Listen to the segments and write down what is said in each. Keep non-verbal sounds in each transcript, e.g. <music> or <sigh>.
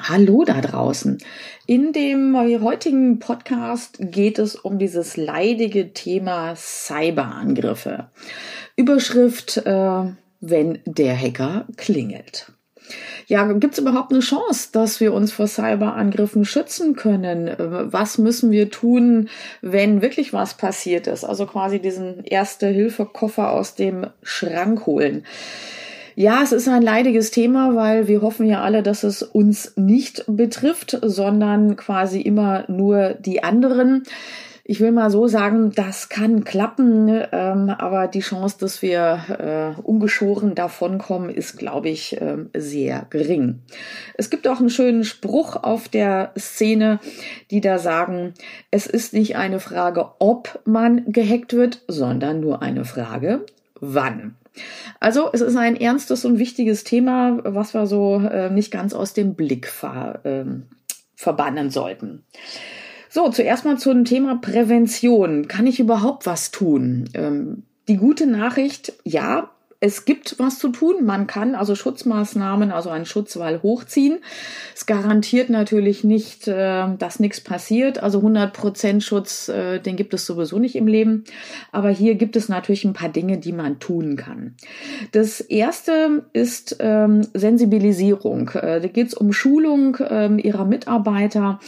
Hallo da draußen. In dem heutigen Podcast geht es um dieses leidige Thema Cyberangriffe. Überschrift, äh, wenn der Hacker klingelt. Ja, gibt es überhaupt eine Chance, dass wir uns vor Cyberangriffen schützen können? Was müssen wir tun, wenn wirklich was passiert ist? Also quasi diesen Erste-Hilfe-Koffer aus dem Schrank holen. Ja, es ist ein leidiges Thema, weil wir hoffen ja alle, dass es uns nicht betrifft, sondern quasi immer nur die anderen. Ich will mal so sagen, das kann klappen, ähm, aber die Chance, dass wir äh, ungeschoren davonkommen, ist, glaube ich, äh, sehr gering. Es gibt auch einen schönen Spruch auf der Szene, die da sagen, es ist nicht eine Frage, ob man gehackt wird, sondern nur eine Frage, wann. Also es ist ein ernstes und wichtiges Thema, was wir so äh, nicht ganz aus dem Blick ver, äh, verbannen sollten. So, zuerst mal zum Thema Prävention. Kann ich überhaupt was tun? Ähm, die gute Nachricht, ja, es gibt was zu tun. Man kann also Schutzmaßnahmen, also einen Schutzwall hochziehen. Es garantiert natürlich nicht, äh, dass nichts passiert. Also 100 Prozent Schutz, äh, den gibt es sowieso nicht im Leben. Aber hier gibt es natürlich ein paar Dinge, die man tun kann. Das erste ist ähm, Sensibilisierung. Äh, da geht es um Schulung ähm, ihrer Mitarbeiter.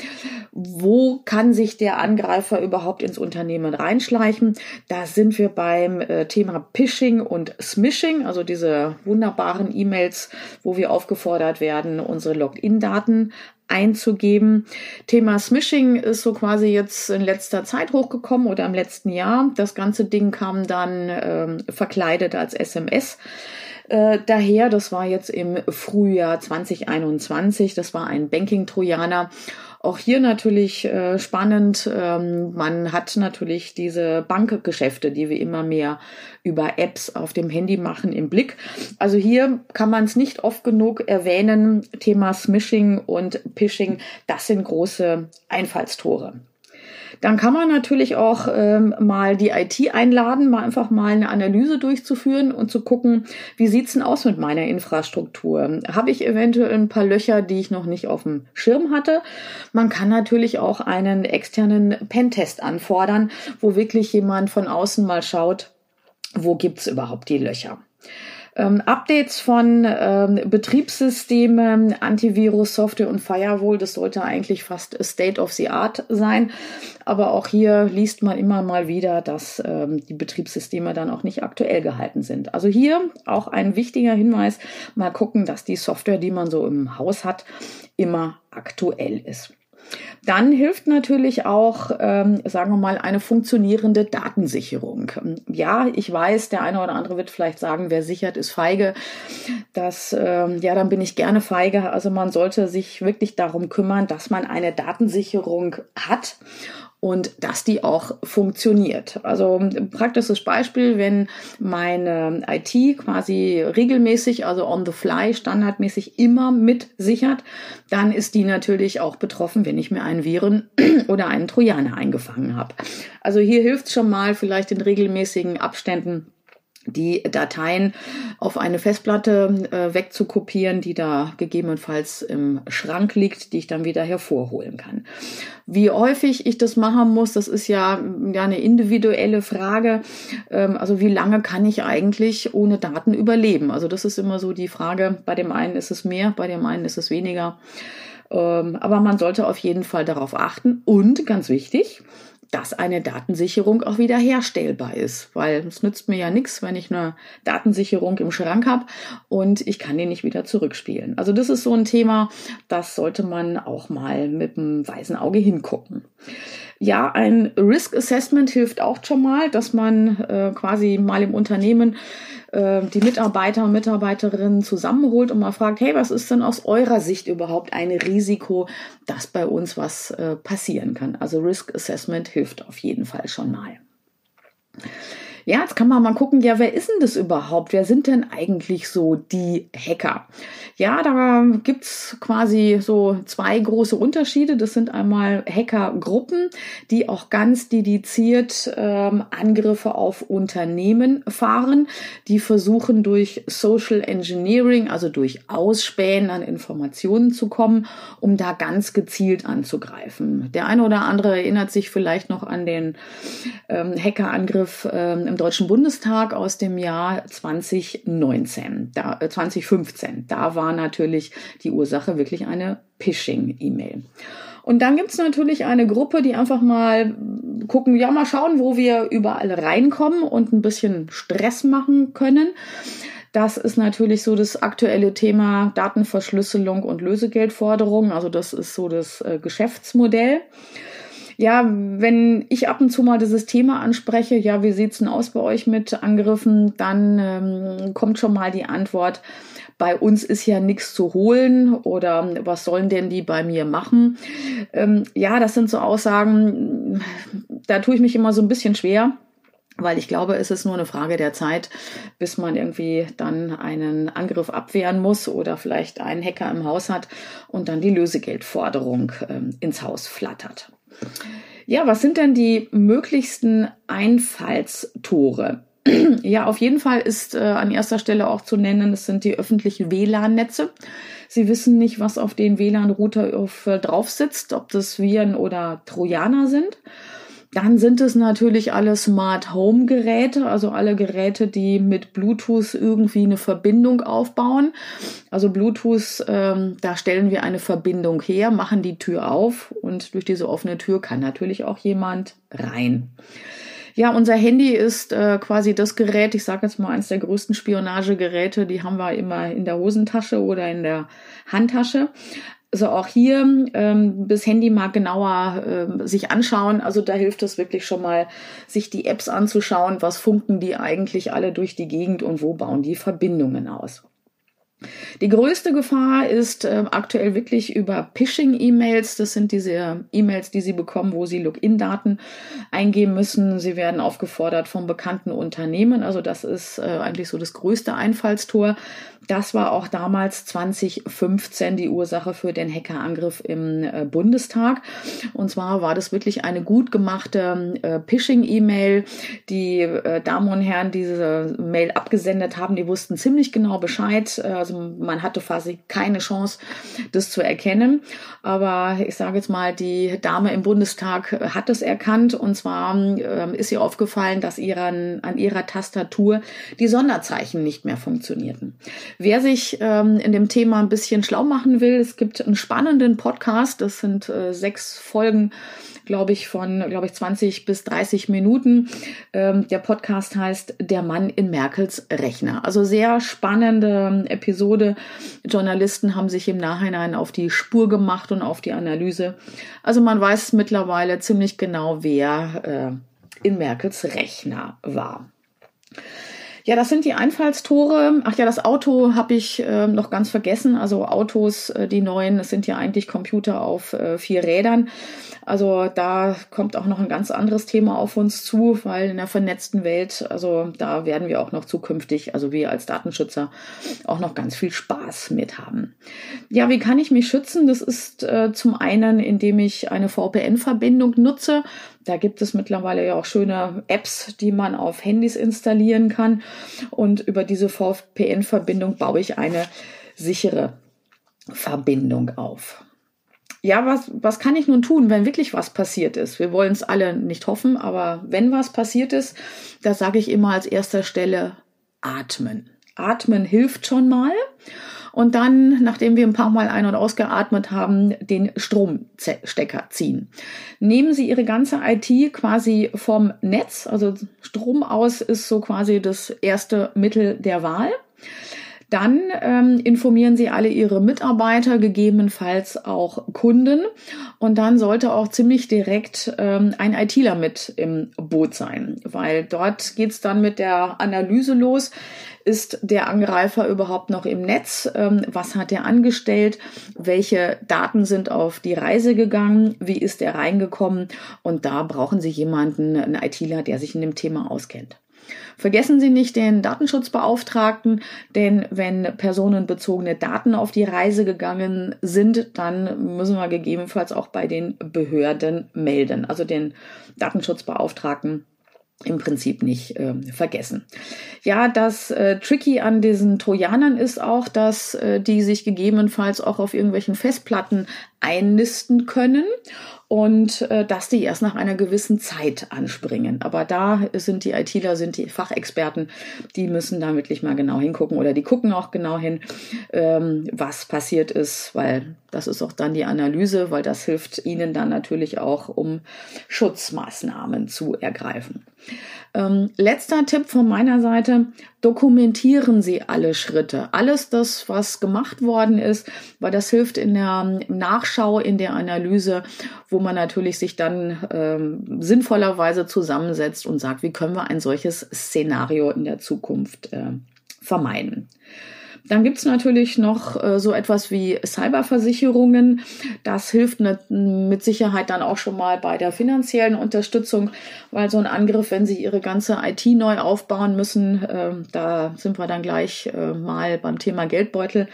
Wo kann sich der Angreifer überhaupt ins Unternehmen reinschleichen? Da sind wir beim Thema Phishing und Smishing. Phishing, also diese wunderbaren E-Mails, wo wir aufgefordert werden, unsere Login-Daten einzugeben. Thema Smishing ist so quasi jetzt in letzter Zeit hochgekommen oder im letzten Jahr. Das ganze Ding kam dann ähm, verkleidet als SMS. Äh, daher, das war jetzt im Frühjahr 2021, das war ein Banking-Trojaner auch hier natürlich äh, spannend. Ähm, man hat natürlich diese Bankgeschäfte, die wir immer mehr über Apps auf dem Handy machen, im Blick. Also hier kann man es nicht oft genug erwähnen. Thema Smishing und Phishing, das sind große Einfallstore. Dann kann man natürlich auch ähm, mal die IT einladen, mal einfach mal eine Analyse durchzuführen und zu gucken, wie sieht's denn aus mit meiner Infrastruktur? Habe ich eventuell ein paar Löcher, die ich noch nicht auf dem Schirm hatte? Man kann natürlich auch einen externen Pentest anfordern, wo wirklich jemand von außen mal schaut, wo gibt's überhaupt die Löcher? Ähm, Updates von ähm, Betriebssystemen, Antivirus, Software und Firewall, das sollte eigentlich fast State of the Art sein. Aber auch hier liest man immer mal wieder, dass ähm, die Betriebssysteme dann auch nicht aktuell gehalten sind. Also hier auch ein wichtiger Hinweis, mal gucken, dass die Software, die man so im Haus hat, immer aktuell ist. Dann hilft natürlich auch, ähm, sagen wir mal, eine funktionierende Datensicherung. Ja, ich weiß, der eine oder andere wird vielleicht sagen, wer sichert, ist feige. Das, ähm, ja, dann bin ich gerne feige. Also man sollte sich wirklich darum kümmern, dass man eine Datensicherung hat und dass die auch funktioniert. Also praktisches Beispiel, wenn meine IT quasi regelmäßig, also on the fly, standardmäßig immer mit sichert, dann ist die natürlich auch betroffen, wenn ich mir einen Viren <clears throat> oder einen Trojaner eingefangen habe. Also hier hilft es schon mal vielleicht in regelmäßigen Abständen die Dateien auf eine Festplatte äh, wegzukopieren, die da gegebenenfalls im Schrank liegt, die ich dann wieder hervorholen kann. Wie häufig ich das machen muss, das ist ja, ja eine individuelle Frage. Ähm, also wie lange kann ich eigentlich ohne Daten überleben? Also das ist immer so die Frage. Bei dem einen ist es mehr, bei dem einen ist es weniger. Ähm, aber man sollte auf jeden Fall darauf achten. Und ganz wichtig, dass eine Datensicherung auch wieder herstellbar ist, weil es nützt mir ja nichts, wenn ich eine Datensicherung im Schrank habe und ich kann die nicht wieder zurückspielen. Also das ist so ein Thema, das sollte man auch mal mit einem weißen Auge hingucken. Ja, ein Risk Assessment hilft auch schon mal, dass man äh, quasi mal im Unternehmen äh, die Mitarbeiter und Mitarbeiterinnen zusammenholt und mal fragt, hey, was ist denn aus eurer Sicht überhaupt ein Risiko, dass bei uns was äh, passieren kann? Also Risk Assessment hilft auf jeden Fall schon mal. Ja, jetzt kann man mal gucken, ja, wer ist denn das überhaupt? Wer sind denn eigentlich so die Hacker? Ja, da gibt's quasi so zwei große Unterschiede. Das sind einmal Hackergruppen, die auch ganz dediziert ähm, Angriffe auf Unternehmen fahren, die versuchen durch Social Engineering, also durch Ausspähen an Informationen zu kommen, um da ganz gezielt anzugreifen. Der eine oder andere erinnert sich vielleicht noch an den ähm, Hackerangriff ähm, im Deutschen Bundestag aus dem Jahr 2019, da, äh, 2015. Da war natürlich die Ursache wirklich eine Phishing-E-Mail. Und dann gibt's natürlich eine Gruppe, die einfach mal gucken, ja, mal schauen, wo wir überall reinkommen und ein bisschen Stress machen können. Das ist natürlich so das aktuelle Thema Datenverschlüsselung und Lösegeldforderungen. Also das ist so das äh, Geschäftsmodell. Ja, wenn ich ab und zu mal dieses Thema anspreche, ja, wie sieht's denn aus bei euch mit Angriffen, dann ähm, kommt schon mal die Antwort, bei uns ist ja nichts zu holen oder was sollen denn die bei mir machen? Ähm, ja, das sind so Aussagen, da tue ich mich immer so ein bisschen schwer weil ich glaube, es ist nur eine Frage der Zeit, bis man irgendwie dann einen Angriff abwehren muss oder vielleicht einen Hacker im Haus hat und dann die Lösegeldforderung ähm, ins Haus flattert. Ja, was sind denn die möglichsten Einfallstore? <clears throat> ja, auf jeden Fall ist äh, an erster Stelle auch zu nennen, das sind die öffentlichen WLAN-Netze. Sie wissen nicht, was auf den WLAN-Router äh, drauf sitzt, ob das Viren oder Trojaner sind. Dann sind es natürlich alle Smart Home Geräte, also alle Geräte, die mit Bluetooth irgendwie eine Verbindung aufbauen. Also Bluetooth, ähm, da stellen wir eine Verbindung her, machen die Tür auf und durch diese offene Tür kann natürlich auch jemand rein. Ja, unser Handy ist äh, quasi das Gerät, ich sage jetzt mal eines der größten Spionagegeräte, die haben wir immer in der Hosentasche oder in der Handtasche. Also auch hier ähm, das Handy mal genauer äh, sich anschauen. Also da hilft es wirklich schon mal, sich die Apps anzuschauen. Was funken die eigentlich alle durch die Gegend und wo bauen die Verbindungen aus? Die größte Gefahr ist äh, aktuell wirklich über Phishing-E-Mails. Das sind diese E-Mails, die Sie bekommen, wo Sie Login-Daten eingeben müssen. Sie werden aufgefordert vom bekannten Unternehmen. Also das ist äh, eigentlich so das größte Einfallstor. Das war auch damals 2015 die Ursache für den Hackerangriff im äh, Bundestag. Und zwar war das wirklich eine gut gemachte äh, Phishing-E-Mail. Die äh, Damen und Herren, die diese Mail abgesendet haben, die wussten ziemlich genau Bescheid. Also man hatte quasi keine Chance, das zu erkennen. Aber ich sage jetzt mal, die Dame im Bundestag hat es erkannt. Und zwar ähm, ist ihr aufgefallen, dass ihren, an ihrer Tastatur die Sonderzeichen nicht mehr funktionierten. Wer sich ähm, in dem Thema ein bisschen schlau machen will, es gibt einen spannenden Podcast. Das sind äh, sechs Folgen glaube ich, von, glaube ich, 20 bis 30 Minuten. Ähm, der Podcast heißt Der Mann in Merkels Rechner. Also sehr spannende Episode. Journalisten haben sich im Nachhinein auf die Spur gemacht und auf die Analyse. Also man weiß mittlerweile ziemlich genau, wer äh, in Merkels Rechner war. Ja, das sind die Einfallstore. Ach ja, das Auto habe ich äh, noch ganz vergessen. Also Autos, äh, die neuen, das sind ja eigentlich Computer auf äh, vier Rädern. Also da kommt auch noch ein ganz anderes Thema auf uns zu, weil in der vernetzten Welt, also da werden wir auch noch zukünftig, also wir als Datenschützer, auch noch ganz viel Spaß mit haben. Ja, wie kann ich mich schützen? Das ist äh, zum einen, indem ich eine VPN-Verbindung nutze. Da gibt es mittlerweile ja auch schöne Apps, die man auf Handys installieren kann. Und über diese VPN-Verbindung baue ich eine sichere Verbindung auf. Ja, was, was kann ich nun tun, wenn wirklich was passiert ist? Wir wollen es alle nicht hoffen, aber wenn was passiert ist, da sage ich immer als erster Stelle atmen. Atmen hilft schon mal und dann, nachdem wir ein paar Mal ein- und ausgeatmet haben, den Stromstecker ziehen. Nehmen Sie Ihre ganze IT quasi vom Netz, also Strom aus ist so quasi das erste Mittel der Wahl. Dann ähm, informieren Sie alle Ihre Mitarbeiter, gegebenenfalls auch Kunden. Und dann sollte auch ziemlich direkt ähm, ein ITler mit im Boot sein, weil dort geht's dann mit der Analyse los. Ist der Angreifer überhaupt noch im Netz? Ähm, was hat er angestellt? Welche Daten sind auf die Reise gegangen? Wie ist er reingekommen? Und da brauchen Sie jemanden, einen ITler, der sich in dem Thema auskennt. Vergessen Sie nicht den Datenschutzbeauftragten, denn wenn personenbezogene Daten auf die Reise gegangen sind, dann müssen wir gegebenenfalls auch bei den Behörden melden, also den Datenschutzbeauftragten im Prinzip nicht äh, vergessen. Ja, das äh, Tricky an diesen Trojanern ist auch, dass äh, die sich gegebenenfalls auch auf irgendwelchen Festplatten einnisten können und äh, dass die erst nach einer gewissen Zeit anspringen. Aber da sind die ITler, sind die Fachexperten, die müssen da wirklich mal genau hingucken oder die gucken auch genau hin, ähm, was passiert ist, weil das ist auch dann die Analyse, weil das hilft ihnen dann natürlich auch, um Schutzmaßnahmen zu ergreifen. Ähm, letzter Tipp von meiner Seite, dokumentieren Sie alle Schritte. Alles das, was gemacht worden ist, weil das hilft in der Nachschau, in der Analyse, wo man natürlich sich dann ähm, sinnvollerweise zusammensetzt und sagt, wie können wir ein solches Szenario in der Zukunft äh, vermeiden. Dann gibt's natürlich noch äh, so etwas wie Cyberversicherungen. Das hilft ne, mit Sicherheit dann auch schon mal bei der finanziellen Unterstützung, weil so ein Angriff, wenn Sie Ihre ganze IT neu aufbauen müssen, äh, da sind wir dann gleich äh, mal beim Thema Geldbeutel.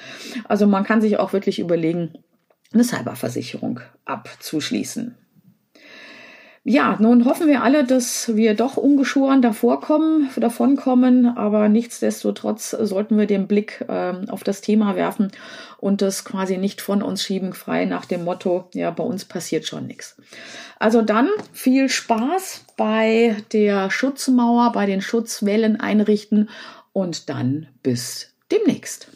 Also man kann sich auch wirklich überlegen, eine Cyberversicherung abzuschließen. Ja, nun hoffen wir alle, dass wir doch ungeschoren davor kommen, davon kommen, aber nichtsdestotrotz sollten wir den Blick äh, auf das Thema werfen und das quasi nicht von uns schieben, frei nach dem Motto, ja, bei uns passiert schon nichts. Also dann viel Spaß bei der Schutzmauer, bei den Schutzwellen einrichten und dann bis demnächst.